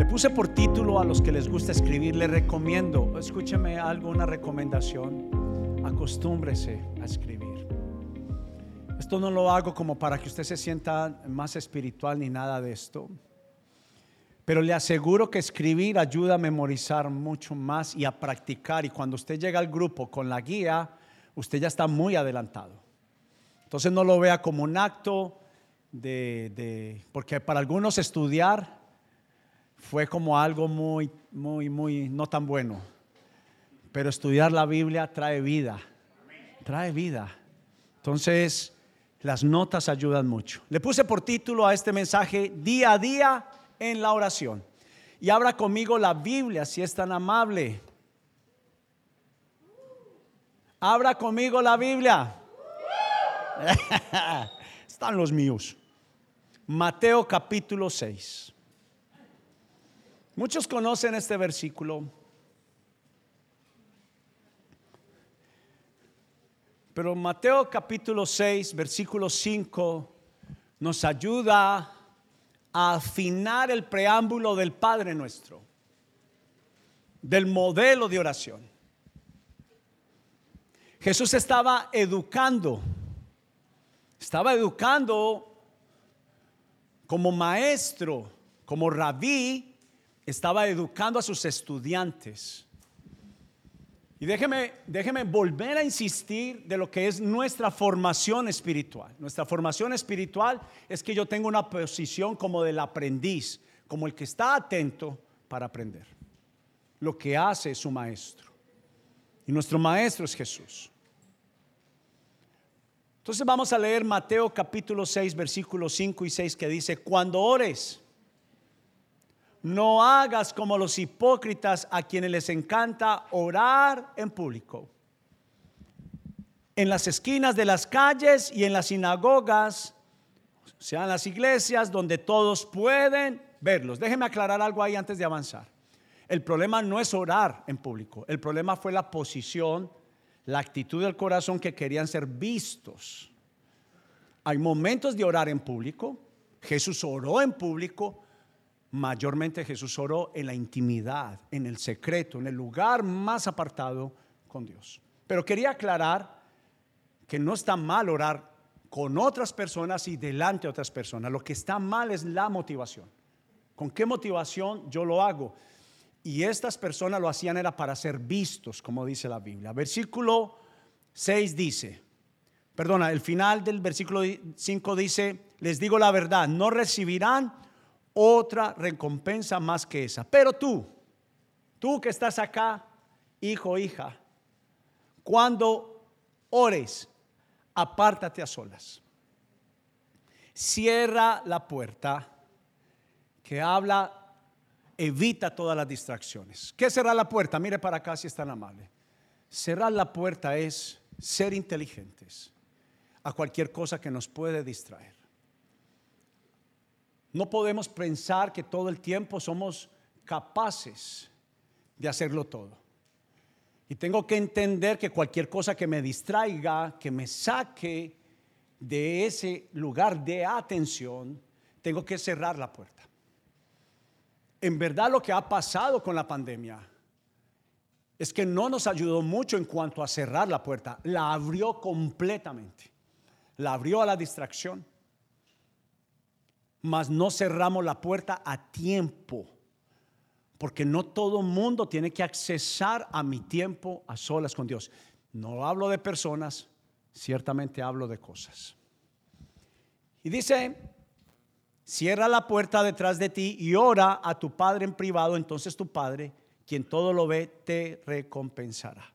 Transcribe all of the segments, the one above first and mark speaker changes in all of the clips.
Speaker 1: Le puse por título a los que les gusta escribir, le recomiendo, escúcheme algo, una recomendación, acostúmbrese a escribir. Esto no lo hago como para que usted se sienta más espiritual ni nada de esto. Pero le aseguro que escribir ayuda a memorizar mucho más y a practicar. Y cuando usted llega al grupo con la guía, usted ya está muy adelantado. Entonces no lo vea como un acto de, porque para algunos estudiar fue como algo muy, muy, muy no tan bueno. Pero estudiar la Biblia trae vida, trae vida. Entonces, las notas ayudan mucho. Le puse por título a este mensaje, día a día en la oración. Y abra conmigo la Biblia, si es tan amable. Abra conmigo la Biblia. Están los míos. Mateo capítulo 6. Muchos conocen este versículo, pero Mateo capítulo 6, versículo 5, nos ayuda a afinar el preámbulo del Padre nuestro, del modelo de oración. Jesús estaba educando, estaba educando como maestro, como rabí, estaba educando a sus estudiantes. Y déjeme, déjeme volver a insistir de lo que es nuestra formación espiritual. Nuestra formación espiritual es que yo tengo una posición como del aprendiz, como el que está atento para aprender. Lo que hace su maestro. Y nuestro maestro es Jesús. Entonces vamos a leer Mateo capítulo 6, versículos 5 y 6 que dice, cuando ores, no hagas como los hipócritas a quienes les encanta orar en público. En las esquinas de las calles y en las sinagogas, sean las iglesias donde todos pueden verlos. Déjeme aclarar algo ahí antes de avanzar. El problema no es orar en público, el problema fue la posición la actitud del corazón que querían ser vistos. Hay momentos de orar en público. Jesús oró en público. Mayormente Jesús oró en la intimidad, en el secreto, en el lugar más apartado con Dios. Pero quería aclarar que no está mal orar con otras personas y delante de otras personas. Lo que está mal es la motivación. ¿Con qué motivación yo lo hago? Y estas personas lo hacían era para ser vistos, como dice la Biblia. Versículo 6 dice, perdona, el final del versículo 5 dice, les digo la verdad, no recibirán otra recompensa más que esa. Pero tú, tú que estás acá, hijo, hija, cuando ores, apártate a solas. Cierra la puerta que habla evita todas las distracciones. ¿Qué cerrar la puerta? Mire para acá si es tan amable. Cerrar la puerta es ser inteligentes a cualquier cosa que nos puede distraer. No podemos pensar que todo el tiempo somos capaces de hacerlo todo. Y tengo que entender que cualquier cosa que me distraiga, que me saque de ese lugar de atención, tengo que cerrar la puerta. En verdad lo que ha pasado con la pandemia es que no nos ayudó mucho en cuanto a cerrar la puerta, la abrió completamente, la abrió a la distracción, mas no cerramos la puerta a tiempo, porque no todo mundo tiene que accesar a mi tiempo a solas con Dios. No hablo de personas, ciertamente hablo de cosas. Y dice Cierra la puerta detrás de ti y ora a tu Padre en privado, entonces tu Padre, quien todo lo ve, te recompensará.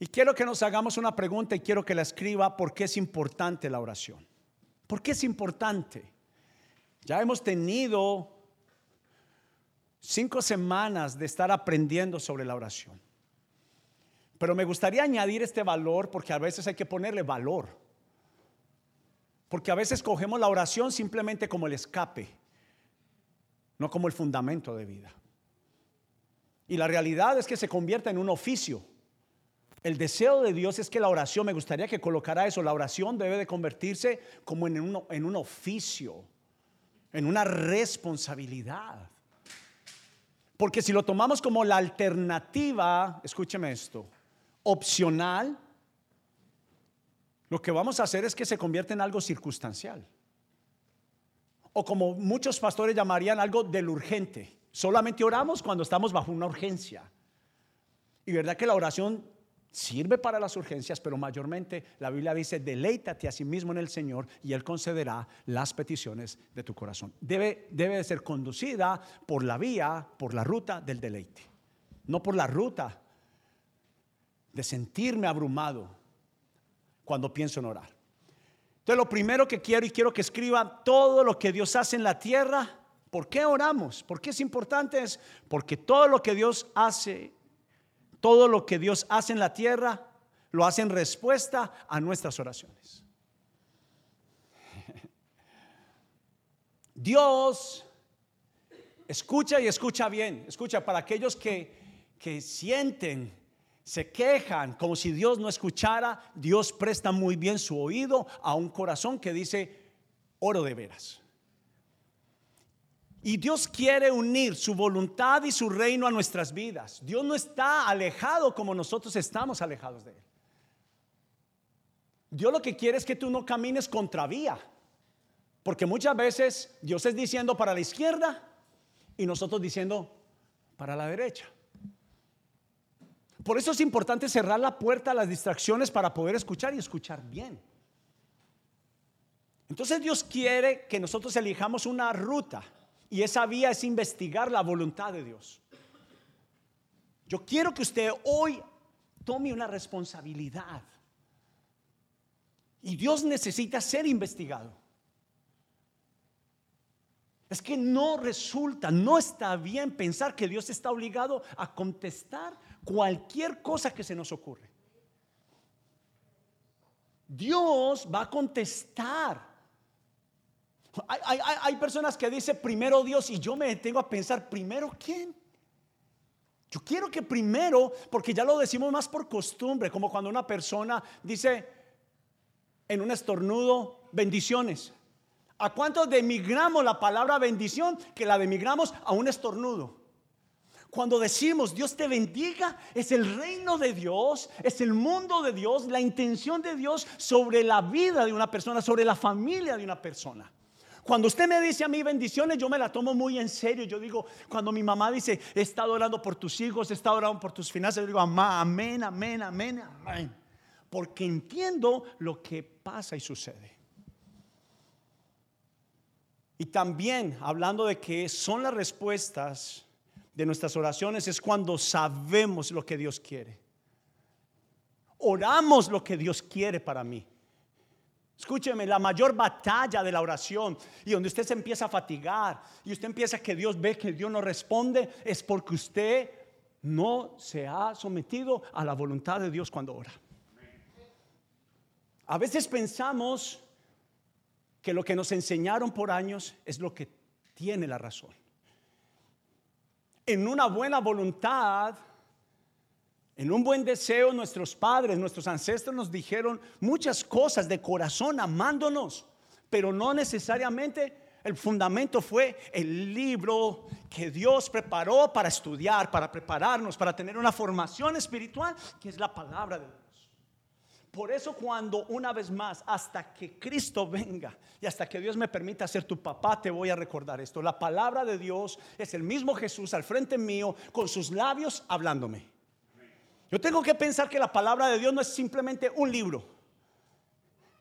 Speaker 1: Y quiero que nos hagamos una pregunta y quiero que la escriba, ¿por qué es importante la oración? ¿Por qué es importante? Ya hemos tenido cinco semanas de estar aprendiendo sobre la oración. Pero me gustaría añadir este valor porque a veces hay que ponerle valor. Porque a veces cogemos la oración simplemente como el escape, no como el fundamento de vida. Y la realidad es que se convierta en un oficio. El deseo de Dios es que la oración, me gustaría que colocara eso, la oración debe de convertirse como en un, en un oficio, en una responsabilidad. Porque si lo tomamos como la alternativa, escúcheme esto, opcional, lo que vamos a hacer es que se convierte en algo circunstancial. O como muchos pastores llamarían algo del urgente. Solamente oramos cuando estamos bajo una urgencia. Y verdad que la oración sirve para las urgencias, pero mayormente la Biblia dice, deleítate a sí mismo en el Señor y Él concederá las peticiones de tu corazón. Debe, debe de ser conducida por la vía, por la ruta del deleite, no por la ruta de sentirme abrumado cuando pienso en orar. Entonces lo primero que quiero y quiero que escriba todo lo que Dios hace en la tierra. ¿Por qué oramos? ¿Por qué es importante? Es porque todo lo que Dios hace todo lo que Dios hace en la tierra lo hace en respuesta a nuestras oraciones. Dios escucha y escucha bien. Escucha para aquellos que, que sienten, se quejan como si Dios no escuchara. Dios presta muy bien su oído a un corazón que dice, oro de veras. Y Dios quiere unir su voluntad y su reino a nuestras vidas. Dios no está alejado como nosotros estamos alejados de Él. Dios lo que quiere es que tú no camines contravía. Porque muchas veces Dios es diciendo para la izquierda y nosotros diciendo para la derecha. Por eso es importante cerrar la puerta a las distracciones para poder escuchar y escuchar bien. Entonces Dios quiere que nosotros elijamos una ruta y esa vía es investigar la voluntad de Dios. Yo quiero que usted hoy tome una responsabilidad. Y Dios necesita ser investigado. Es que no resulta, no está bien pensar que Dios está obligado a contestar cualquier cosa que se nos ocurre. Dios va a contestar hay, personas que dicen primero Dios y yo me detengo a pensar, primero quién. Yo quiero que primero, porque ya lo decimos más por costumbre, como cuando una persona dice en un estornudo, bendiciones. ¿A cuántos demigramos la palabra bendición que la demigramos a un estornudo? Cuando decimos Dios te bendiga, es el reino de Dios, es el mundo de Dios, la intención de Dios sobre la vida de una persona, sobre la familia de una persona. Cuando usted me dice a mí bendiciones, yo me la tomo muy en serio. Yo digo, cuando mi mamá dice, he estado orando por tus hijos, he estado orando por tus finanzas, yo digo, amén, amén, amén, amén. Porque entiendo lo que pasa y sucede. Y también hablando de que son las respuestas de nuestras oraciones, es cuando sabemos lo que Dios quiere. Oramos lo que Dios quiere para mí. Escúcheme, la mayor batalla de la oración y donde usted se empieza a fatigar y usted empieza que Dios ve que Dios no responde es porque usted no se ha sometido a la voluntad de Dios cuando ora. A veces pensamos que lo que nos enseñaron por años es lo que tiene la razón. En una buena voluntad en un buen deseo, nuestros padres, nuestros ancestros nos dijeron muchas cosas de corazón, amándonos, pero no necesariamente el fundamento fue el libro que Dios preparó para estudiar, para prepararnos, para tener una formación espiritual, que es la palabra de Dios. Por eso cuando una vez más, hasta que Cristo venga y hasta que Dios me permita ser tu papá, te voy a recordar esto. La palabra de Dios es el mismo Jesús al frente mío, con sus labios hablándome. Yo tengo que pensar que la palabra de Dios no es simplemente un libro.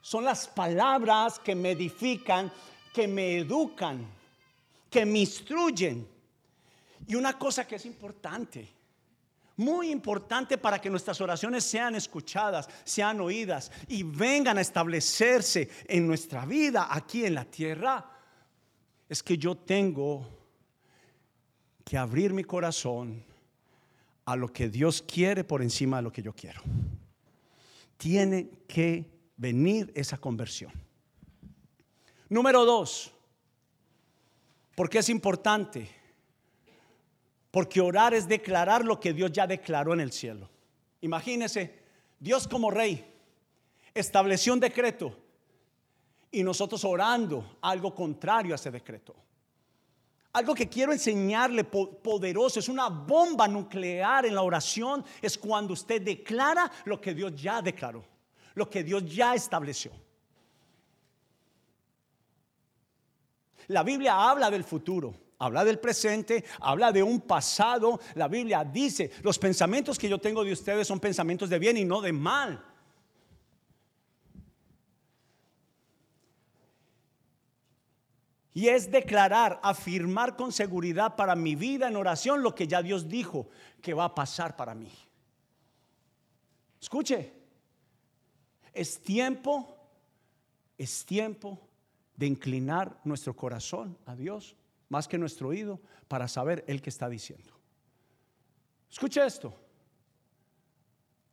Speaker 1: Son las palabras que me edifican, que me educan, que me instruyen. Y una cosa que es importante, muy importante para que nuestras oraciones sean escuchadas, sean oídas y vengan a establecerse en nuestra vida aquí en la tierra, es que yo tengo que abrir mi corazón a lo que Dios quiere por encima de lo que yo quiero. Tiene que venir esa conversión. Número dos, porque es importante? Porque orar es declarar lo que Dios ya declaró en el cielo. Imagínese, Dios como rey estableció un decreto y nosotros orando algo contrario a ese decreto. Algo que quiero enseñarle poderoso, es una bomba nuclear en la oración, es cuando usted declara lo que Dios ya declaró, lo que Dios ya estableció. La Biblia habla del futuro, habla del presente, habla de un pasado. La Biblia dice, los pensamientos que yo tengo de ustedes son pensamientos de bien y no de mal. Y es declarar, afirmar con seguridad para mi vida en oración lo que ya Dios dijo que va a pasar para mí. Escuche, es tiempo, es tiempo de inclinar nuestro corazón a Dios más que nuestro oído para saber el que está diciendo. Escuche esto.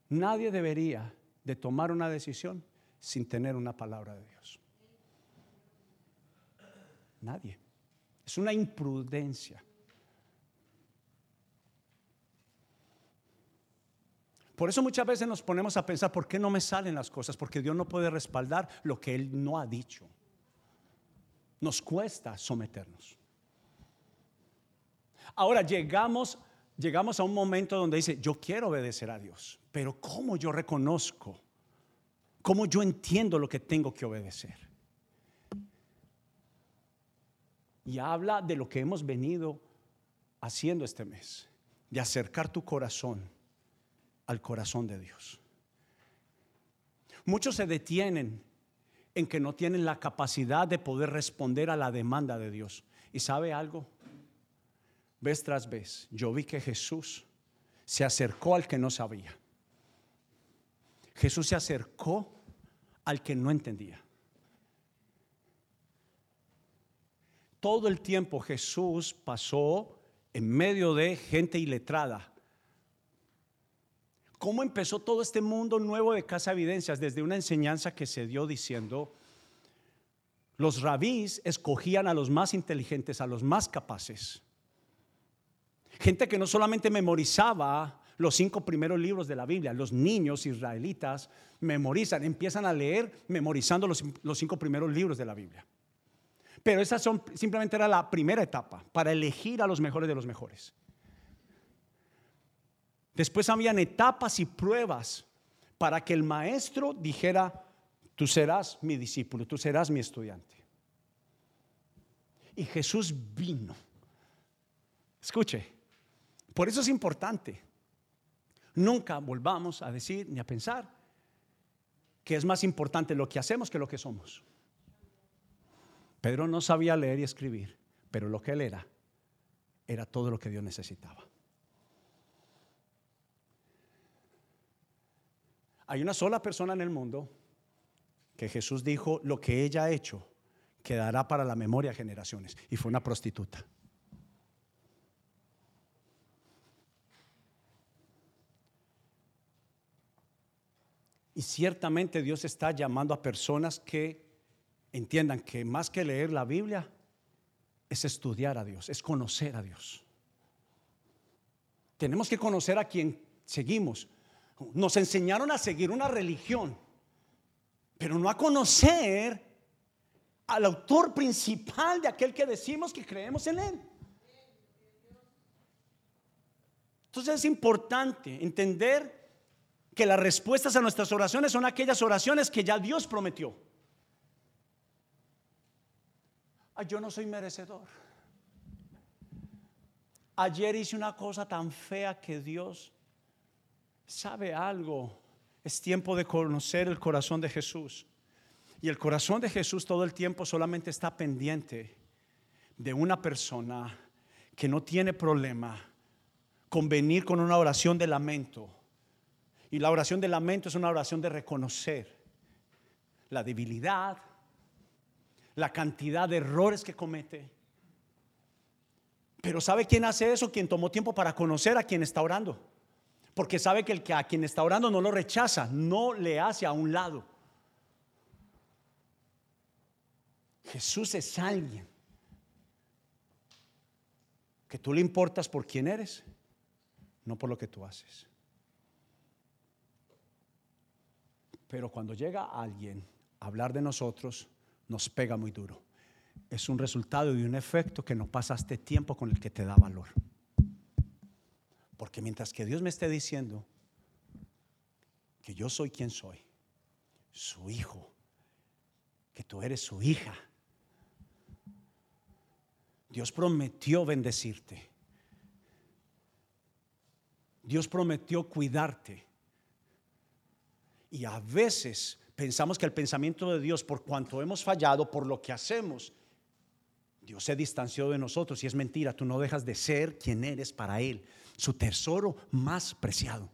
Speaker 1: Nadie debería de tomar una decisión sin tener una palabra de Dios. Nadie. Es una imprudencia. Por eso muchas veces nos ponemos a pensar, ¿por qué no me salen las cosas? Porque Dios no puede respaldar lo que Él no ha dicho nos cuesta someternos. Ahora llegamos, llegamos a un momento donde dice, yo quiero obedecer a Dios, pero ¿cómo yo reconozco? ¿Cómo yo entiendo lo que tengo que obedecer? Y habla de lo que hemos venido haciendo este mes, de acercar tu corazón al corazón de Dios. Muchos se detienen en que no tienen la capacidad de poder responder a la demanda de Dios. ¿Y sabe algo? Vez tras vez, yo vi que Jesús se acercó al que no sabía. Jesús se acercó al que no entendía. Todo el tiempo Jesús pasó en medio de gente iletrada, cómo empezó todo este mundo nuevo de Casa Evidencias desde una enseñanza que se dio diciendo, los rabís escogían a los más inteligentes, a los más capaces. Gente que no solamente memorizaba los cinco primeros libros de la Biblia, los niños israelitas memorizan, empiezan a leer memorizando los, cinco primeros libros de la Biblia. Pero esa son, simplemente era la primera etapa para elegir a los mejores de los mejores. Después habían etapas y pruebas para que el maestro dijera, tú serás mi discípulo, tú serás mi estudiante. Y Jesús vino. Escuche, por eso es importante. Nunca volvamos a decir ni a pensar que es más importante lo que hacemos que lo que somos. Pedro no sabía leer y escribir, pero lo que él era era todo lo que Dios necesitaba. Hay una sola persona en el mundo que Jesús dijo, lo que ella ha hecho quedará para la memoria generaciones. Y fue una prostituta. Y ciertamente Dios está llamando a personas que entiendan que más que leer la Biblia es estudiar a Dios, es conocer a Dios. Tenemos que conocer a quien seguimos, nos enseñaron a seguir una religión, pero no a conocer al autor principal de aquel que decimos que creemos en él. Entonces es importante entender que las respuestas a nuestras oraciones son aquellas oraciones que ya Dios prometió. Yo no soy merecedor. Ayer hice una cosa tan fea que Dios sabe algo. Es tiempo de conocer el corazón de Jesús. Y el corazón de Jesús todo el tiempo solamente está pendiente de una persona que no tiene problema con venir con una oración de lamento. Y la oración de lamento es una oración de reconocer la debilidad, la cantidad de errores que comete. Pero ¿sabe quién hace eso? Quien tomó tiempo para conocer a quien está orando. Porque sabe que el que a quien está orando no lo rechaza, no le hace a un lado. Jesús es alguien que tú le importas por quién eres, no por lo que tú haces. Pero cuando llega alguien a hablar de nosotros, nos pega muy duro. es un resultado y un efecto que no pasaste tiempo con el que te da valor. Porque mientras que Dios me esté diciendo que yo soy quien soy, su hijo, que tú eres su hija, Dios prometió bendecirte. Dios prometió cuidarte. Y a veces pensamos que el pensamiento de Dios, por cuanto hemos fallado, por lo que hacemos, Dios se distanció de nosotros y es mentira, tú no dejas de ser quien eres para Él, su tesoro más preciado.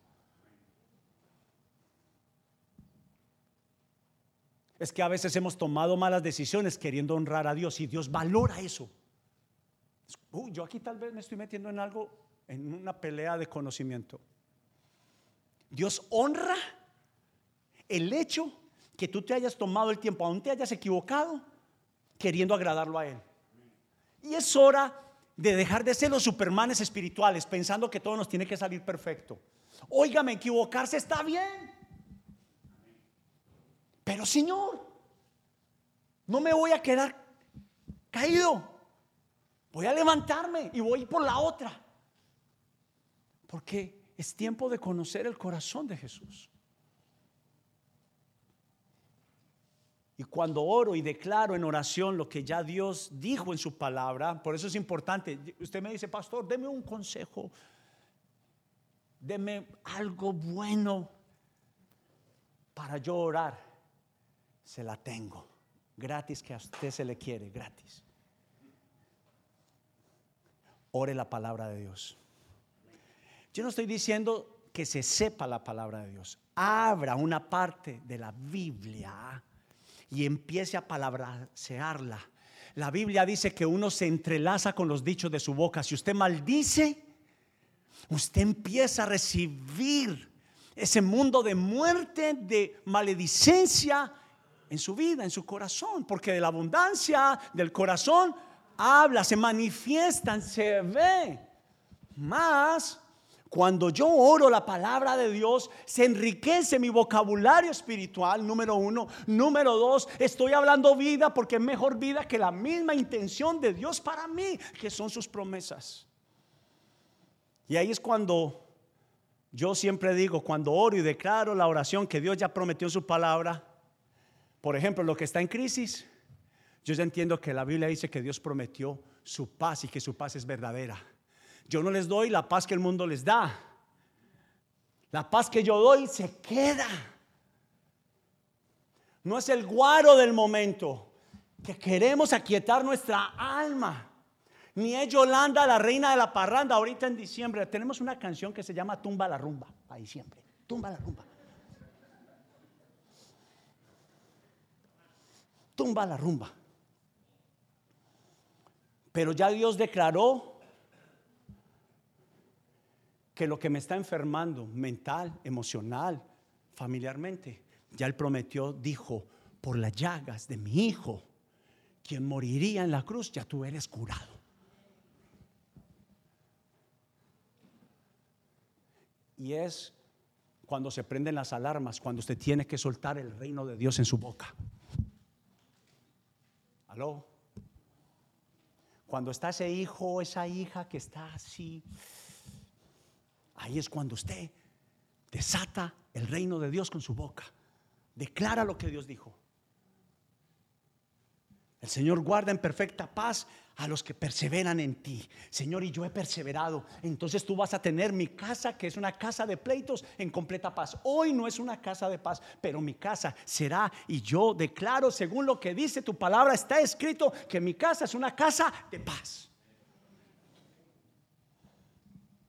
Speaker 1: Es que a veces hemos tomado malas decisiones queriendo honrar a Dios y Dios valora eso. yo aquí tal vez me estoy metiendo en algo, en una pelea de conocimiento. Dios honra el hecho que tú te hayas tomado el tiempo, aún te hayas equivocado, queriendo agradarlo a Él. Y es hora de dejar de ser los supermanes espirituales pensando que todo nos tiene que salir perfecto. Óigame, equivocarse está bien. Pero Señor, no me voy a quedar caído. Voy a levantarme y voy por la otra. Porque es tiempo de conocer el corazón de Jesús. Y cuando oro y declaro en oración lo que ya Dios dijo en su palabra, por eso es importante. Usted me dice, pastor, deme un consejo, deme algo bueno para yo orar. Se la tengo, gratis que a usted se le quiere, gratis. Ore la palabra de Dios. Yo no estoy diciendo que se sepa la palabra de Dios. Abra una parte de la Biblia y empiece a palabrasearla. La Biblia dice que uno se entrelaza con los dichos de su boca. Si usted maldice, usted empieza a recibir ese mundo de muerte, de maledicencia en su vida, en su corazón, porque de la abundancia del corazón habla, se manifiesta, se ve. Más cuando yo oro la palabra de Dios, se enriquece mi vocabulario espiritual, número uno. Número dos, estoy hablando vida porque es mejor vida que la misma intención de Dios para mí, que son sus promesas. Y ahí es cuando yo siempre digo, cuando oro y declaro la oración que Dios ya prometió en su palabra, por ejemplo, lo que está en crisis, yo ya entiendo que la Biblia dice que Dios prometió su paz y que su paz es verdadera. Yo no les doy la paz que el mundo les da. La paz que yo doy se queda. No es el guaro del momento que queremos aquietar nuestra alma. Ni es Yolanda, la reina de la parranda, ahorita en diciembre. Tenemos una canción que se llama Tumba la rumba, para diciembre. Tumba la rumba. Tumba la rumba. Pero ya Dios declaró que lo que me está enfermando mental, emocional, familiarmente, ya Él prometió, dijo, por las llagas de mi hijo, quien moriría en la cruz, ya tú eres curado. Y es cuando se prenden las alarmas, cuando usted tiene que soltar el reino de Dios en su boca. ¿Aló? Cuando está ese hijo, esa hija que está así Ahí es cuando usted desata el reino de Dios con su boca. Declara lo que Dios dijo. El Señor guarda en perfecta paz a los que perseveran en ti. Señor, y yo he perseverado. Entonces tú vas a tener mi casa, que es una casa de pleitos, en completa paz. Hoy no es una casa de paz, pero mi casa será. Y yo declaro, según lo que dice tu palabra, está escrito que mi casa es una casa de paz.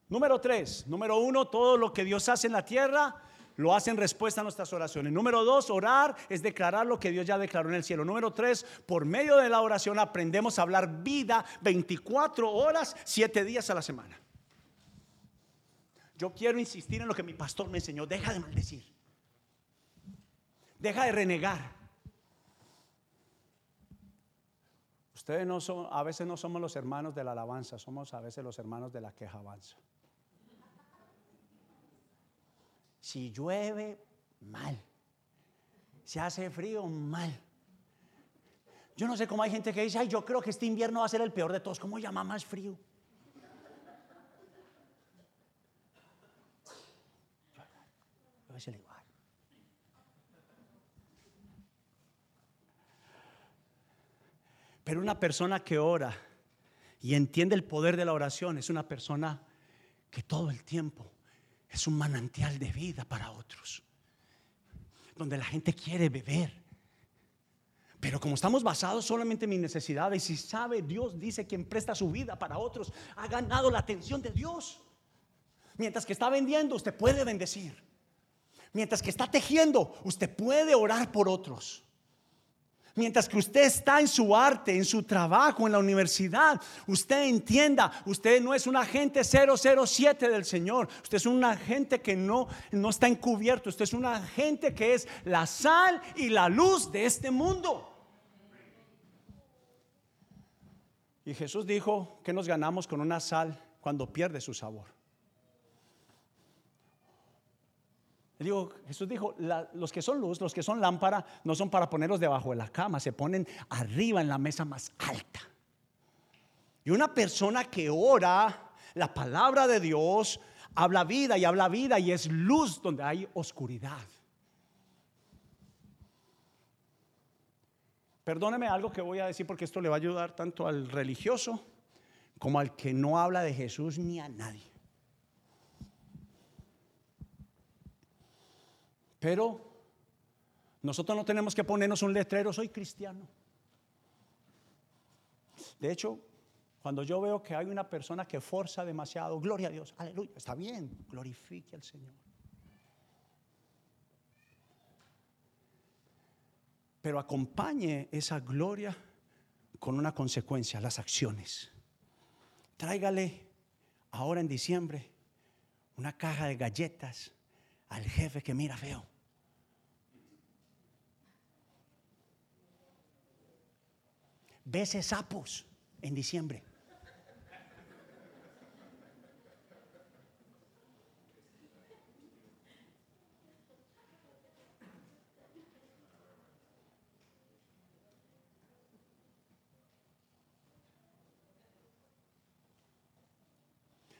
Speaker 1: Número tres, número uno, todo lo que Dios hace en la tierra lo hace en respuesta a nuestras oraciones. Número dos, orar es declarar lo que Dios ya declaró en el cielo. Número tres, por medio de la oración aprendemos a hablar vida 24 horas, 7 días a la semana. Yo quiero insistir en lo que mi pastor me enseñó. Deja de maldecir. Deja de renegar. Ustedes no son, a veces no somos los hermanos de la alabanza, somos a veces los hermanos de la quejabanza. Si llueve, mal. Si hace frío, mal. Yo no sé cómo hay gente que dice, ay, yo creo que este invierno va a ser el peor de todos. ¿Cómo llama más frío? es el igual. Pero una persona que ora y entiende el poder de la oración es una persona que todo el tiempo es un manantial de vida para otros. Donde la gente quiere beber. Pero como estamos basados solamente en mis necesidades, si sabe, Dios dice quien presta su vida para otros, ha ganado la atención de Dios. Mientras que está vendiendo, usted puede bendecir. Mientras que está tejiendo, usted puede orar por otros. Mientras que usted está en su arte, en su trabajo, en la universidad, usted entienda, usted no es un agente 007 del Señor, usted es un agente que no, no está encubierto, usted es un agente que es la sal y la luz de este mundo. Y Jesús dijo que nos ganamos con una sal cuando pierde su sabor. Digo, Jesús dijo, los que son luz, los que son lámpara, no son para ponerlos debajo de la cama, se ponen arriba en la mesa más alta. Y una persona que ora la palabra de Dios, habla vida y habla vida y es luz donde hay oscuridad. Perdóneme algo que voy a decir porque esto le va a ayudar tanto al religioso como al que no habla de Jesús ni a nadie. Pero nosotros no tenemos que ponernos un letrero, soy cristiano. De hecho, cuando yo veo que hay una persona que forza demasiado, gloria a Dios, aleluya, está bien, glorifique al Señor. Pero acompañe esa gloria con una consecuencia, las acciones. Tráigale ahora en diciembre una caja de galletas al jefe que mira feo. Bese sapos en diciembre.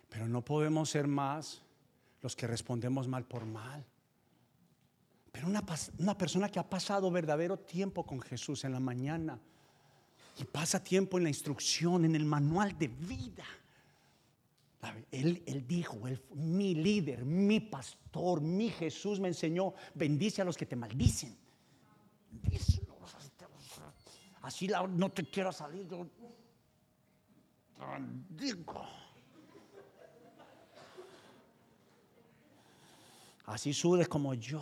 Speaker 1: Pero no podemos ser más los que respondemos mal por mal. Pero una, una, persona que ha pasado verdadero tiempo con Jesús en la mañana y pasa tiempo en la instrucción, en el manual de vida. Él, él dijo, él, mi líder, mi pastor, mi Jesús me enseñó, bendice a los que te maldicen. Así no te quiero salir. Yo, digo. Así sude como yo.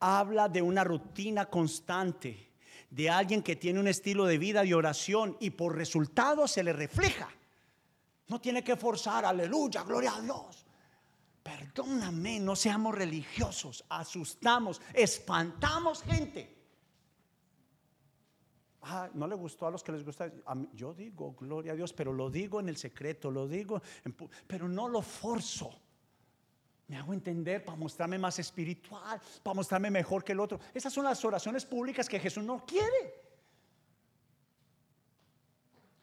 Speaker 1: Habla de una rutina constante, de alguien que tiene un estilo de vida de oración y por resultado se le refleja. No tiene que forzar, aleluya, gloria a Dios. Perdóname, no seamos religiosos, asustamos, espantamos gente. Ah, no le gustó a los que les gusta. yo digo, gloria a Dios, pero lo digo en el secreto, lo digo, pero no lo forzo. Me hago entender para mostrarme más espiritual, para mostrarme mejor que el otro. Esas son las oraciones públicas que Jesús no quiere.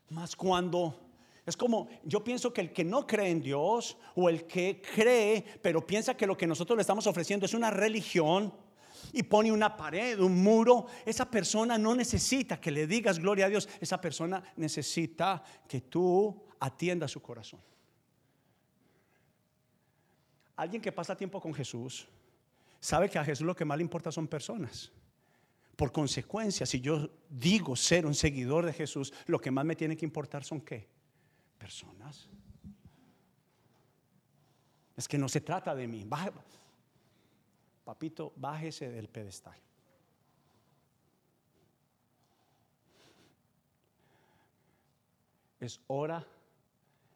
Speaker 1: Más cuando es como, yo pienso que el que no cree en Dios o el que cree, pero piensa que lo que nosotros le estamos ofreciendo es una religión, y pone una pared, un muro, esa persona no necesita que le digas gloria a Dios, esa persona necesita que tú atiendas su corazón. Alguien que pasa tiempo con Jesús sabe que a Jesús lo que más le importa son personas. Por consecuencia, si yo digo ser un seguidor de Jesús, lo que más me tiene que importar son qué? Personas. Es que no se trata de mí papito, bájese del pedestal. Es hora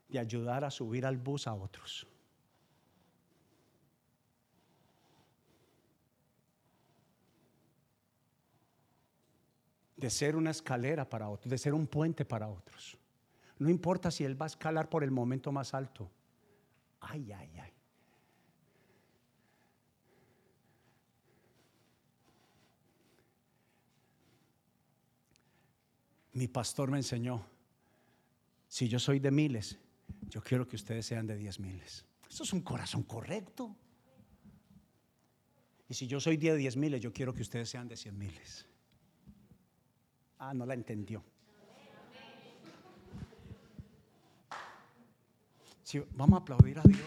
Speaker 1: de ayudar a subir al bus a otros. De ser una escalera para otros, de ser un puente para otros. No importa si él va a escalar por el momento más alto. Ay, ay, ay. Mi pastor me enseñó, si yo soy de miles, yo quiero que ustedes sean de diez miles. Eso es un corazón correcto. Y si yo soy de diez miles, yo quiero que ustedes sean de cien miles. Ah, no la entendió. vamos a aplaudir a Dios.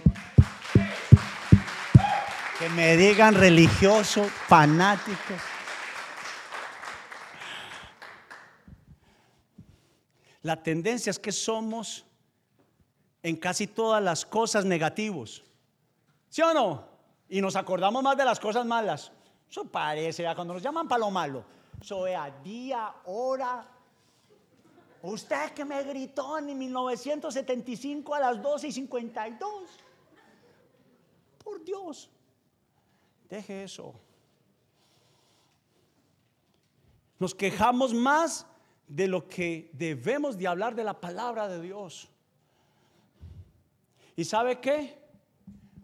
Speaker 1: Que me digan religioso, fanático. La tendencia es que somos en casi todas las cosas negativos. ¿Sí o no? Y nos acordamos más de las cosas malas. Eso parece, cuando nos llaman para lo malo. Eso a día, hora. Usted que me gritó en 1975 a las 12 y 52. Por Dios. Deje eso. Nos quejamos más de lo que debemos de hablar de la palabra de Dios. ¿Y sabe qué?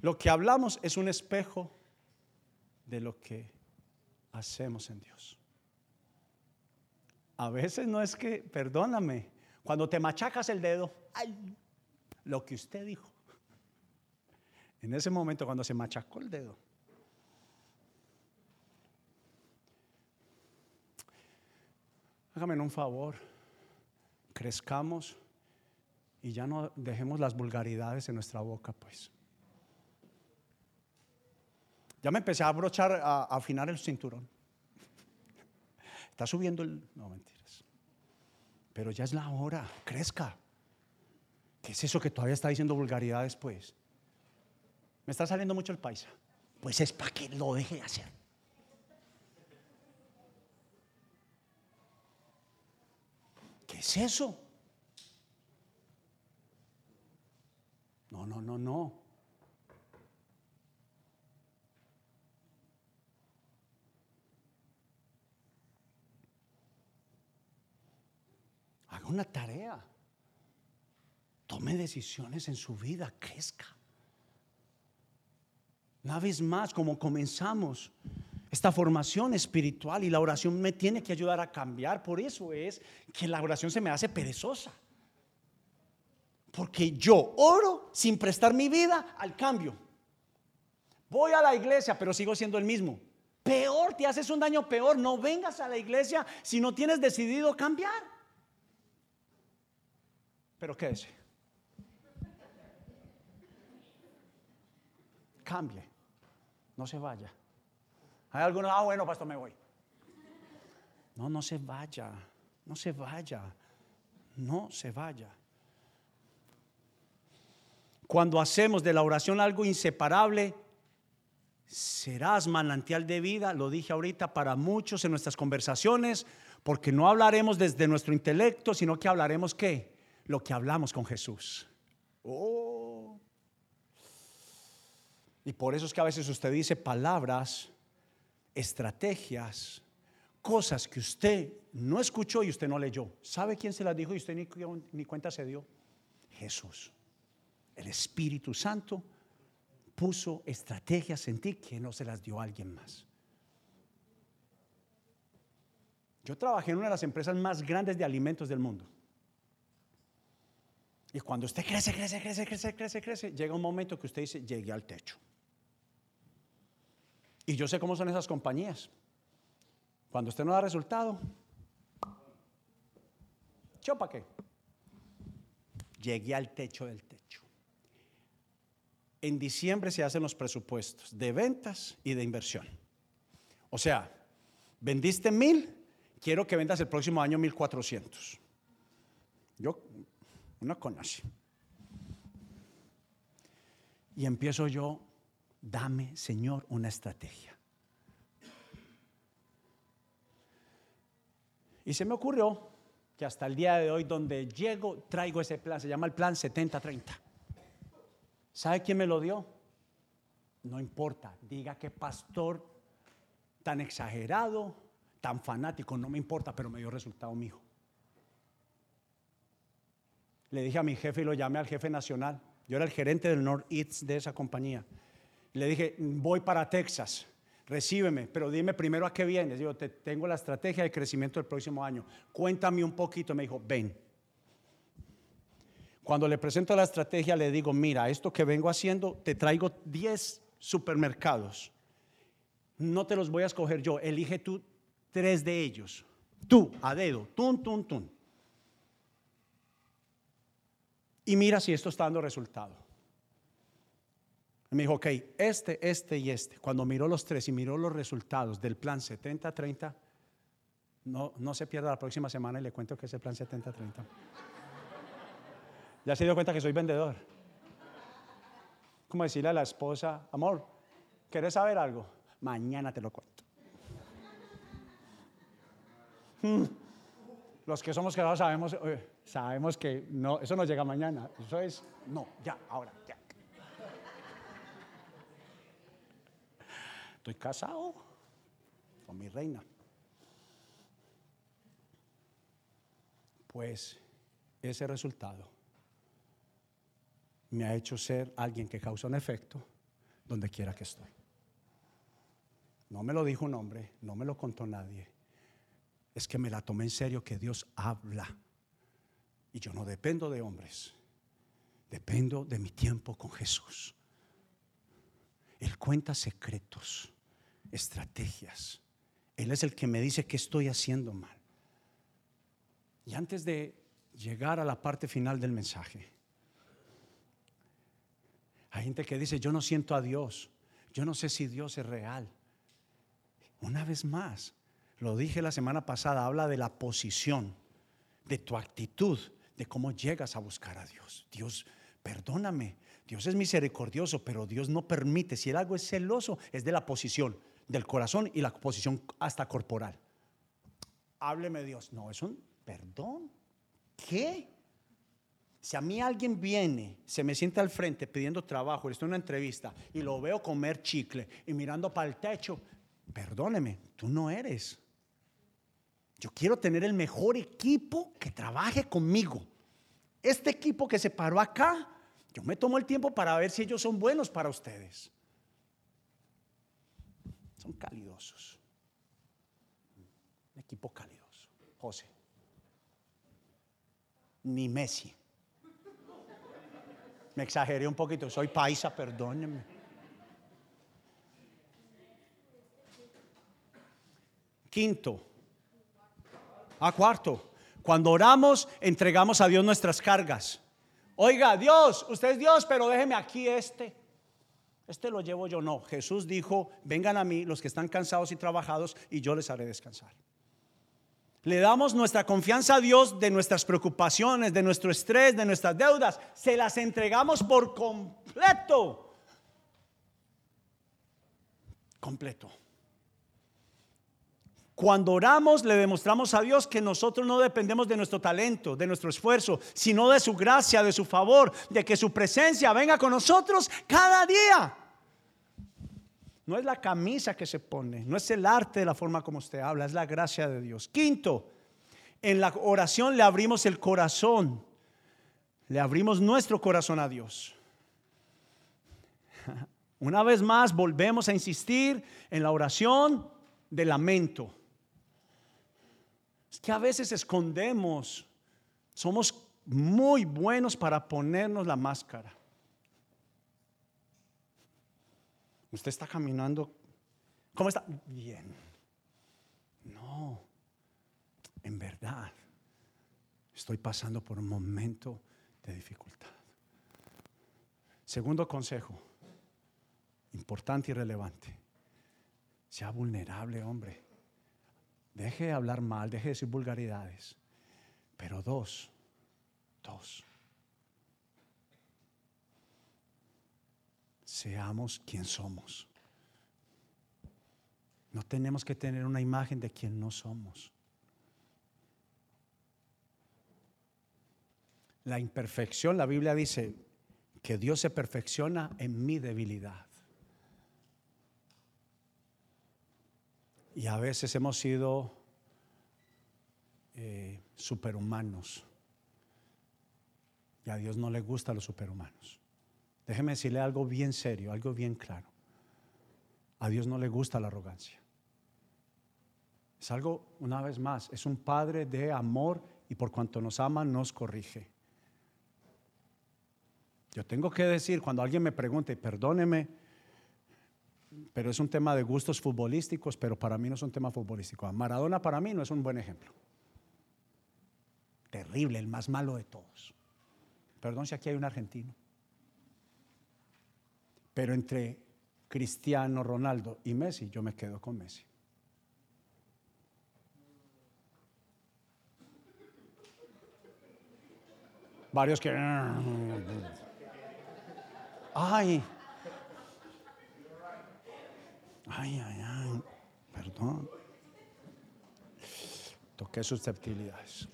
Speaker 1: Lo que hablamos es un espejo de lo que hacemos en Dios. A veces no es que, perdóname, cuando te machacas el dedo, ay, lo que usted dijo. En ese momento cuando se machacó el dedo, Hágame un favor, crezcamos y ya no dejemos las vulgaridades en nuestra boca, pues. Ya me empecé a abrochar, a, afinar el cinturón. Está subiendo el... No, mentiras. Pero ya es la hora, crezca. ¿Qué es eso que todavía está diciendo vulgaridades, pues? Me está saliendo mucho el paisa. Pues es para que lo deje de hacer. ¿Qué es eso? No, no, no, no. Haga una tarea. Tome decisiones en su vida, crezca. Una vez más, como comenzamos, esta formación espiritual y la oración me tiene que ayudar a cambiar. Por eso es que la oración se me hace perezosa. Porque yo oro sin prestar mi vida al cambio. Voy a la iglesia, pero sigo siendo el mismo. Peor, te haces un daño peor. No vengas a la iglesia si no tienes decidido cambiar. Pero ¿qué es? Cambie. No se vaya. Hay algunos, ah, bueno, pastor, me voy. No, no se vaya, no se vaya, no se vaya. Cuando hacemos de la oración algo inseparable, serás manantial de vida, lo dije ahorita para muchos en nuestras conversaciones, porque no hablaremos desde nuestro intelecto, sino que hablaremos qué? Lo que hablamos con Jesús. Oh. Y por eso es que a veces usted dice palabras estrategias, cosas que usted no escuchó y usted no leyó. ¿Sabe quién se las dijo y usted ni, cuenta se dio? Jesús. El Espíritu Santo puso estrategias en ti que no se las dio alguien más. Yo trabajé en una de las empresas más grandes de alimentos del mundo. Y cuando usted crece, crece, crece, crece, crece, crece, llega un momento que usted dice, llegué al techo. Y yo sé cómo son esas compañías. Cuando usted no da resultado, ¿yo para qué? Llegué al techo del techo. En diciembre se hacen los presupuestos de ventas y de inversión. O sea, vendiste mil, quiero que vendas el próximo año mil cuatrocientos. Yo, una conoce. Y empiezo yo dame, Señor, una estrategia. Y se me ocurrió que hasta el día de hoy, donde llego, traigo ese plan, se llama el plan 70-30. ¿Sabe quién me lo dio? No importa, diga que pastor tan exagerado, tan fanático, no me importa, pero me dio resultado mi hijo. Le dije a mi jefe y lo llamé al jefe nacional. Yo era el gerente del North East de esa compañía. Le dije, voy para Texas. recíbeme, pero dime primero a qué vienes. Yo te tengo la estrategia de crecimiento del próximo año. Cuéntame un poquito. Me dijo, ven. Cuando le presento la estrategia, le digo, mira, esto que vengo haciendo, te traigo 10 supermercados. No te los voy a escoger yo, elige tú tres de ellos. Tú, a dedo, tun, tun, tun. Y mira si esto está dando resultado. Me dijo, ok, este, este y este. Cuando miró los tres y miró los resultados del plan 70-30, no, no se pierda la próxima semana y le cuento que es el plan 70-30. Ya se dio cuenta que soy vendedor. Como decirle a la esposa, amor, ¿quieres saber algo? Mañana te lo cuento. Hmm. Los que somos quedados sabemos, eh, sabemos que no, eso no llega mañana. Eso es, no, ya, ahora, ya. Estoy casado con mi reina. Pues ese resultado me ha hecho ser alguien que causa un efecto donde quiera que estoy. No me lo dijo un hombre, no me lo contó nadie. Es que me la tomé en serio que Dios habla. Y yo no dependo de hombres, dependo de mi tiempo con Jesús. Él cuenta secretos estrategias. Él es el que me dice que estoy haciendo mal. Y antes de llegar a la parte final del mensaje, hay gente que dice, yo no siento a Dios, yo no sé si Dios es real. Una vez más, lo dije la semana pasada, habla de la posición, de tu actitud, de cómo llegas a buscar a Dios. Dios, perdóname, Dios es misericordioso, pero Dios no permite, si el algo es celoso, es de la posición del corazón y la posición hasta corporal. Hábleme Dios. No, es un perdón. ¿Qué? Si a mí alguien viene, se me sienta al frente pidiendo trabajo, estoy en una entrevista y lo veo comer chicle y mirando para el techo, perdóneme, tú no eres. Yo quiero tener el mejor equipo que trabaje conmigo. Este equipo que se paró acá, yo me tomo el tiempo para ver si ellos son buenos para ustedes son calidosos. Un equipo calidoso. José. Ni Messi. Me exageré un poquito, soy paisa, perdónenme. Quinto. A cuarto. Cuando oramos, entregamos a Dios nuestras cargas. Oiga, Dios, usted es Dios, pero déjeme aquí este. Este lo llevo yo, no. Jesús dijo, vengan a mí los que están cansados y trabajados y yo les haré descansar. Le damos nuestra confianza a Dios de nuestras preocupaciones, de nuestro estrés, de nuestras deudas. Se las entregamos por completo. Completo. Cuando oramos le demostramos a Dios que nosotros no dependemos de nuestro talento, de nuestro esfuerzo, sino de su gracia, de su favor, de que su presencia venga con nosotros cada día. No es la camisa que se pone, no es el arte de la forma como usted habla, es la gracia de Dios. Quinto, en la oración le abrimos el corazón, le abrimos nuestro corazón a Dios. Una vez más volvemos a insistir en la oración de lamento que a veces escondemos. Somos muy buenos para ponernos la máscara. Usted está caminando. ¿Cómo está? Bien. No. En verdad, estoy pasando por un momento de dificultad. Segundo consejo, importante y relevante. Sea vulnerable, hombre. Deje de hablar mal, deje de decir vulgaridades. Pero dos, dos. Seamos quien somos. No tenemos que tener una imagen de quien no somos. La imperfección, la Biblia dice que Dios se perfecciona en mi debilidad. Y a veces hemos sido eh, superhumanos. Y a Dios no le gustan los superhumanos. Déjeme decirle algo bien serio, algo bien claro. A Dios no le gusta la arrogancia. Es algo, una vez más, es un Padre de amor y por cuanto nos ama nos corrige. Yo tengo que decir, cuando alguien me pregunte, perdóneme, pero es un tema de gustos futbolísticos, pero para mí no es un tema futbolístico. Maradona para mí no es un buen ejemplo. Terrible, el más malo de todos. Perdón si aquí hay un argentino. Pero entre Cristiano Ronaldo y Messi, yo me quedo con Messi. Varios que... Ay. Ay, ay, ay. Perdón. Toqué susceptibilidades.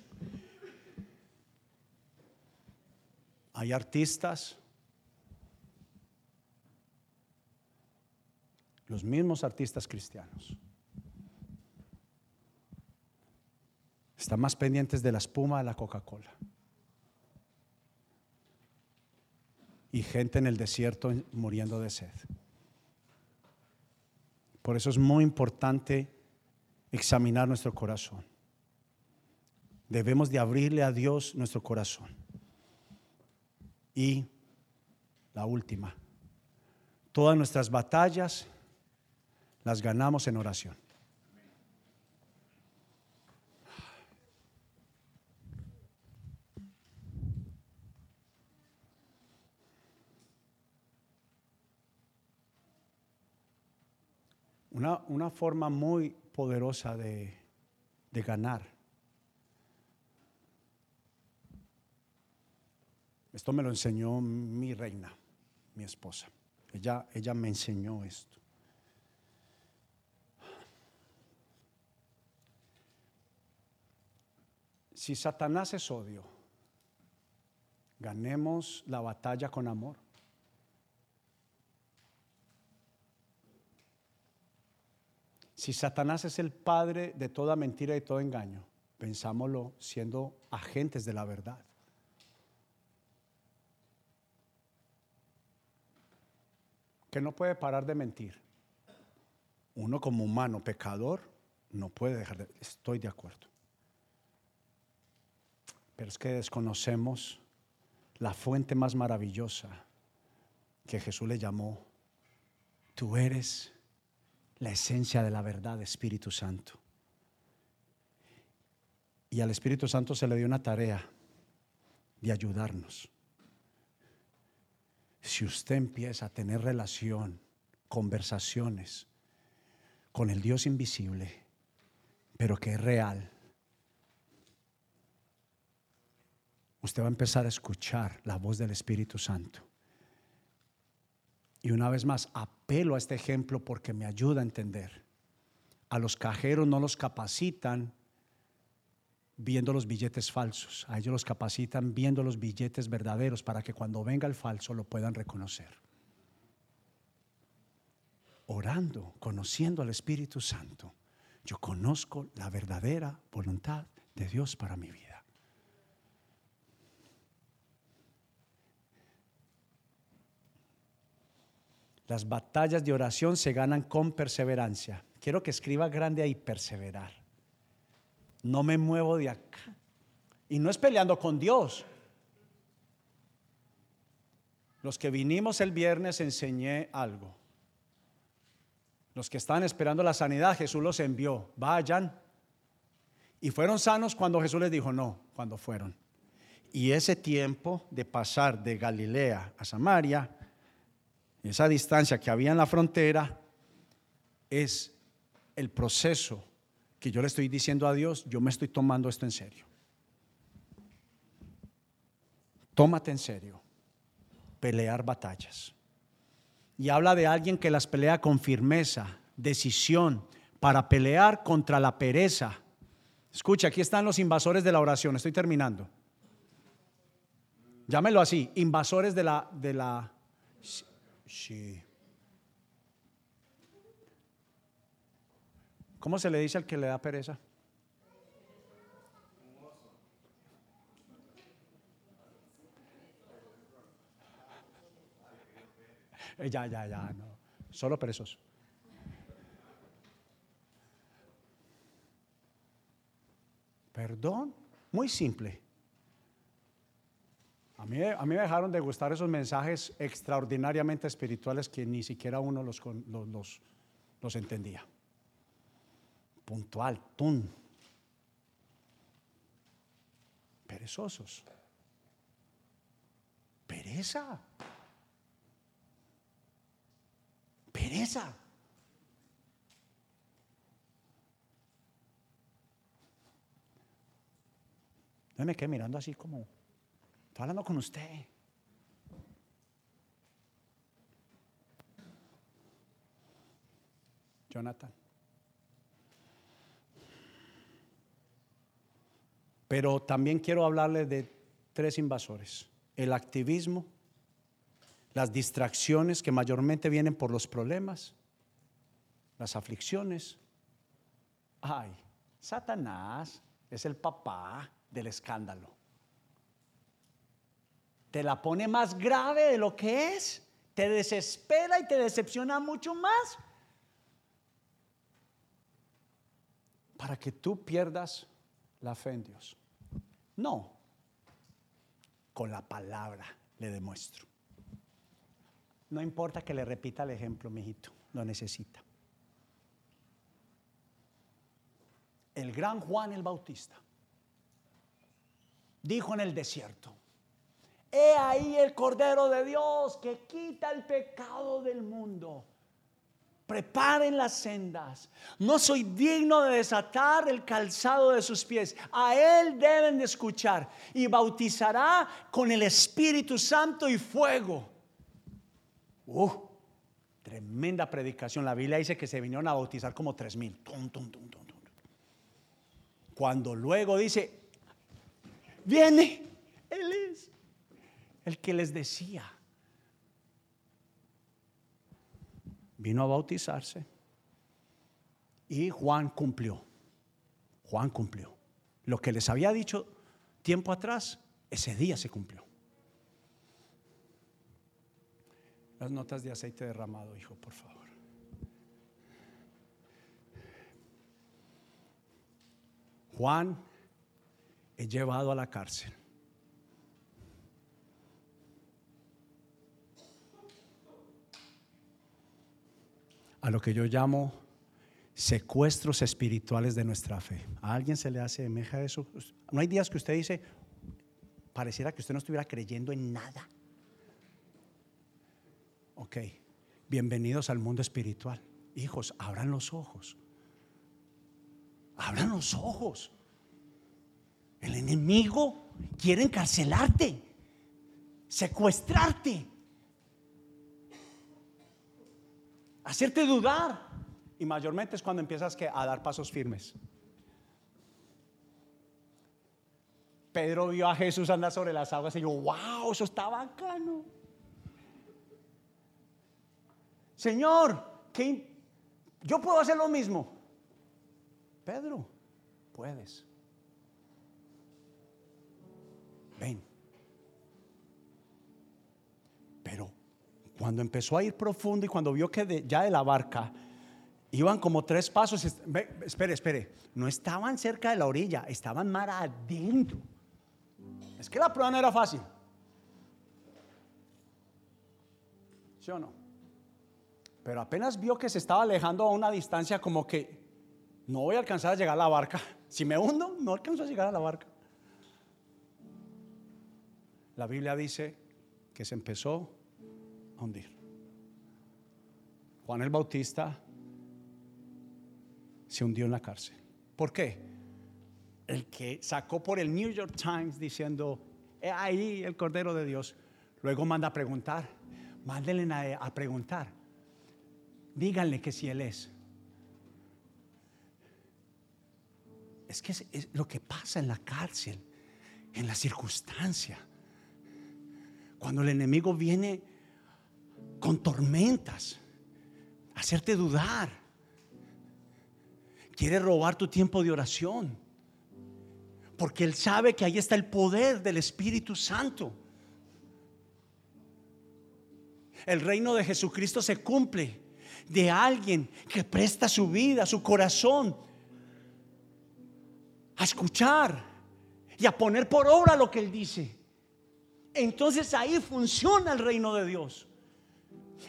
Speaker 1: Hay artistas, los mismos artistas cristianos, están más pendientes de la espuma de la Coca-Cola. Y gente en el desierto muriendo de sed. Por eso es muy importante examinar nuestro corazón. Debemos de abrirle a Dios nuestro corazón. Y la última, todas nuestras batallas las ganamos en oración. Una, una, forma muy poderosa de, de ganar Esto me lo enseñó mi reina, mi esposa. Ella, ella me enseñó esto. Si Satanás es odio, ganemos la batalla con amor. Si Satanás es el padre de toda mentira y todo engaño, pensámoslo siendo agentes de la verdad. que no puede parar de mentir. Uno como humano pecador no puede dejar de... Estoy de acuerdo. Pero es que desconocemos la fuente más maravillosa que Jesús le llamó. Tú eres la esencia de la verdad, Espíritu Santo. Y al Espíritu Santo se le dio una tarea de ayudarnos si usted empieza a tener relación, conversaciones con el Dios invisible, pero que es real, usted va a empezar a escuchar la voz del Espíritu Santo. Y una vez más, apelo a este ejemplo porque me ayuda a entender. A los cajeros no los capacitan viendo los billetes falsos. A ellos los capacitan viendo los billetes verdaderos para que cuando venga el falso lo puedan reconocer. Orando, conociendo al Espíritu Santo, yo conozco la verdadera voluntad de Dios para mi vida. Las batallas de oración se ganan con perseverancia. Quiero que escriba grande ahí, perseverar no me muevo de acá. Y no es peleando con Dios. Los que vinimos el viernes enseñé algo. Los que estaban esperando la sanidad, Jesús los envió. Vayan. Y fueron sanos cuando Jesús les dijo no, cuando fueron. Y ese tiempo de pasar de Galilea a Samaria, esa distancia que había en la frontera, es el proceso que yo le estoy diciendo a Dios, yo me estoy tomando esto en serio. Tómate en serio pelear batallas. Y habla de alguien que las pelea con firmeza, decisión, para pelear contra la pereza. Escucha, aquí están los invasores de la oración, estoy terminando. Llámelo así, invasores de la... De la Sí. ¿Cómo se le dice al que le da pereza? Eh, ya, ya, ya, no. Solo perezoso. Perdón, muy simple. A mí, a mí me dejaron de gustar esos mensajes extraordinariamente espirituales que ni siquiera uno los, los, entendía. Puntual, tun. Perezosos. Pereza. Pereza. No me quedé mirando así como, estoy hablando con usted. Jonathan. Pero también quiero hablarle de tres invasores. El activismo, las distracciones que mayormente vienen por los problemas, las aflicciones. Ay, Satanás es el papá del escándalo. Te la pone más grave de lo que es, te desespera y te decepciona mucho más para que tú pierdas la fe en Dios. No, con la palabra le demuestro. No importa que le repita el ejemplo, mijito, lo necesita. El gran Juan el Bautista dijo en el desierto, he ahí el Cordero de Dios que quita el pecado del mundo. Preparen las sendas. No soy digno de desatar el calzado de sus pies. A Él deben de escuchar. Y bautizará con el Espíritu Santo y fuego. Uh, tremenda predicación. La Biblia dice que se vinieron a bautizar como tres mil. Cuando luego dice, viene, el que les decía. Vino a bautizarse y Juan cumplió. Juan cumplió. Lo que les había dicho tiempo atrás, ese día se cumplió. Las notas de aceite derramado, hijo, por favor. Juan he llevado a la cárcel. A lo que yo llamo secuestros espirituales de nuestra fe. ¿A alguien se le hace meja eso? No hay días que usted dice, pareciera que usted no estuviera creyendo en nada. Ok, bienvenidos al mundo espiritual. Hijos, abran los ojos. Abran los ojos. El enemigo quiere encarcelarte, secuestrarte, hacerte dudar. Y mayormente es cuando empiezas a dar pasos firmes. Pedro vio a Jesús andar sobre las aguas y yo, wow, eso está bacano. Señor, ¿qué? yo puedo hacer lo mismo. Pedro, puedes. Cuando empezó a ir profundo y cuando vio que ya de la barca iban como tres pasos, espere, espere, no estaban cerca de la orilla, estaban mar adentro. Es que la prueba no era fácil. ¿Sí o no? Pero apenas vio que se estaba alejando a una distancia como que no voy a alcanzar a llegar a la barca. Si me hundo, no alcanzo a llegar a la barca. La Biblia dice que se empezó hundir. Juan el Bautista se hundió en la cárcel. ¿Por qué? El que sacó por el New York Times diciendo, ahí el Cordero de Dios, luego manda a preguntar, mándenle a, preguntar, díganle que si Él es. Es que es lo que pasa en la cárcel, en la circunstancia. Cuando el enemigo viene con tormentas, hacerte dudar, quiere robar tu tiempo de oración, porque él sabe que ahí está el poder del Espíritu Santo. El reino de Jesucristo se cumple de alguien que presta su vida, su corazón, a escuchar y a poner por obra lo que Él dice. Entonces ahí funciona el reino de Dios.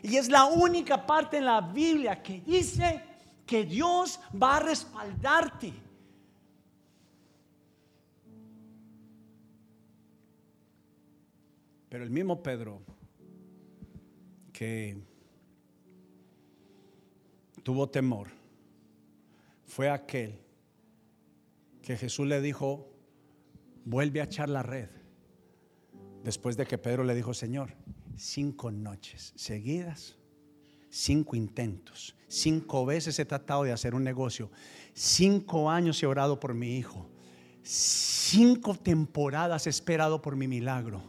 Speaker 1: Y es la única parte en la Biblia que dice que Dios va a respaldarte. Pero el mismo Pedro, que tuvo temor, fue aquel que Jesús le dijo, vuelve a echar la red. Después de que Pedro le dijo, Señor, cinco noches seguidas, cinco intentos, cinco veces he tratado de hacer un negocio, cinco años he orado por mi hijo, cinco temporadas he esperado por mi milagro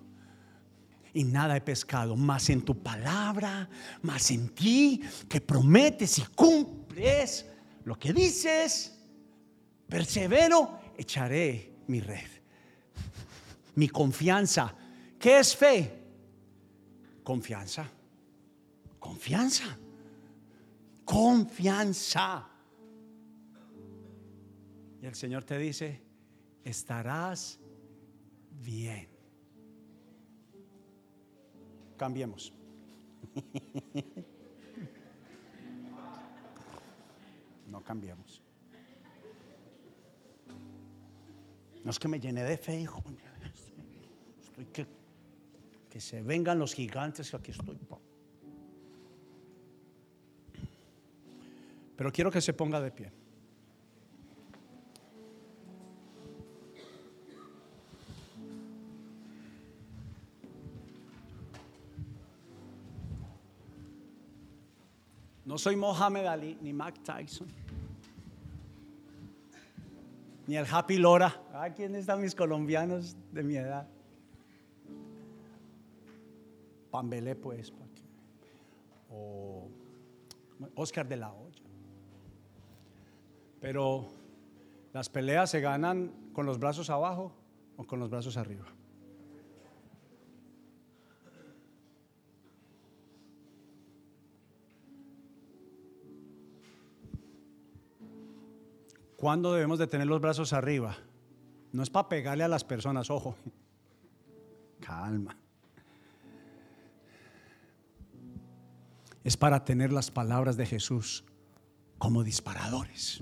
Speaker 1: y nada he pescado, más en tu palabra, más en ti, que prometes y cumples lo que dices, persevero, echaré mi red. Mi confianza, ¿qué es fe? Confianza. Confianza. Confianza. Y el Señor te dice, estarás bien. Cambiemos. No cambiemos. No es que me llene de fe, hijo. Que, se vengan los gigantes que aquí estoy. Pero quiero que se ponga de pie. No soy Mohamed Ali ni Mac Tyson. Ni el Happy Lora. ¿quién están mis colombianos de mi edad? Pambelé, pues. O Oscar de la Hoya. Pero las peleas se ganan con los brazos abajo o con los brazos arriba. ¿Cuándo debemos de tener los brazos arriba? No es para pegarle a las personas, ojo. Calma. Es para tener las palabras de Jesús como disparadores.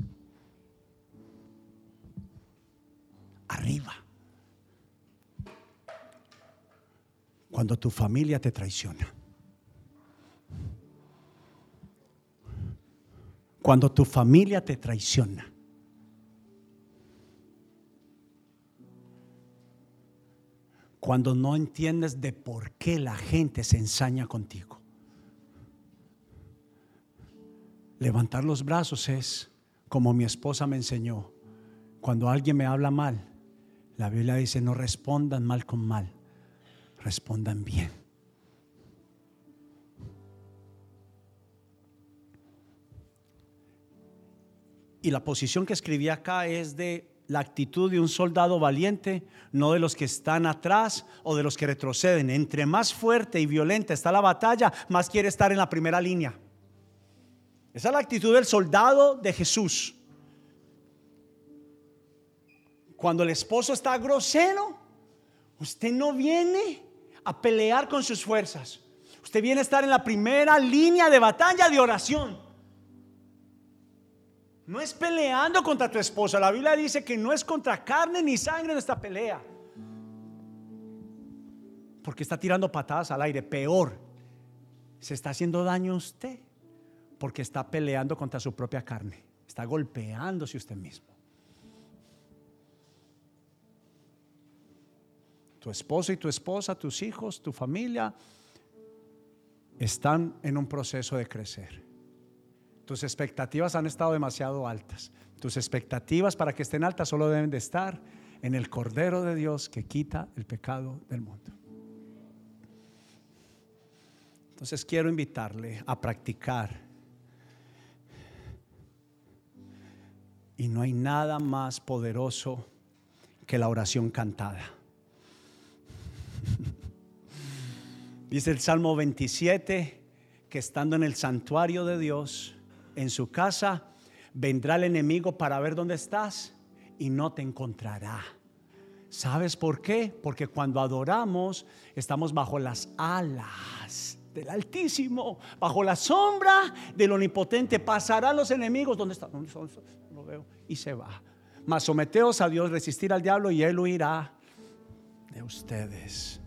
Speaker 1: Arriba. Cuando tu familia te traiciona. Cuando tu familia te traiciona. cuando no entiendes de por qué la gente se ensaña contigo. Levantar los brazos es como mi esposa me enseñó. Cuando alguien me habla mal, la Biblia dice, no respondan mal con mal, respondan bien. Y la posición que escribí acá es de la actitud de un soldado valiente, no de los que están atrás o de los que retroceden. Entre más fuerte y violenta está la batalla, más quiere estar en la primera línea. Esa es la actitud del soldado de Jesús. Cuando el esposo está grosero, usted no viene a pelear con sus fuerzas. Usted viene a estar en la primera línea de batalla de oración. No es peleando contra tu esposa. La Biblia dice que no es contra carne ni sangre nuestra pelea. Porque está tirando patadas al aire. Peor, se está haciendo daño a usted. Porque está peleando contra su propia carne. Está golpeándose usted mismo. Tu esposo y tu esposa, tus hijos, tu familia, están en un proceso de crecer. Tus expectativas han estado demasiado altas. Tus expectativas para que estén altas solo deben de estar en el Cordero de Dios que quita el pecado del mundo. Entonces quiero invitarle a practicar. Y no hay nada más poderoso que la oración cantada. Dice el Salmo 27 que estando en el santuario de Dios, en su casa, vendrá el enemigo para ver dónde estás y no te encontrará. ¿Sabes por qué? Porque cuando adoramos estamos bajo las alas del Altísimo, bajo la sombra del Omnipotente. Pasarán los enemigos. ¿Dónde está? ¿Dónde está? Y se va. Mas someteos a Dios, resistir al diablo y él huirá de ustedes.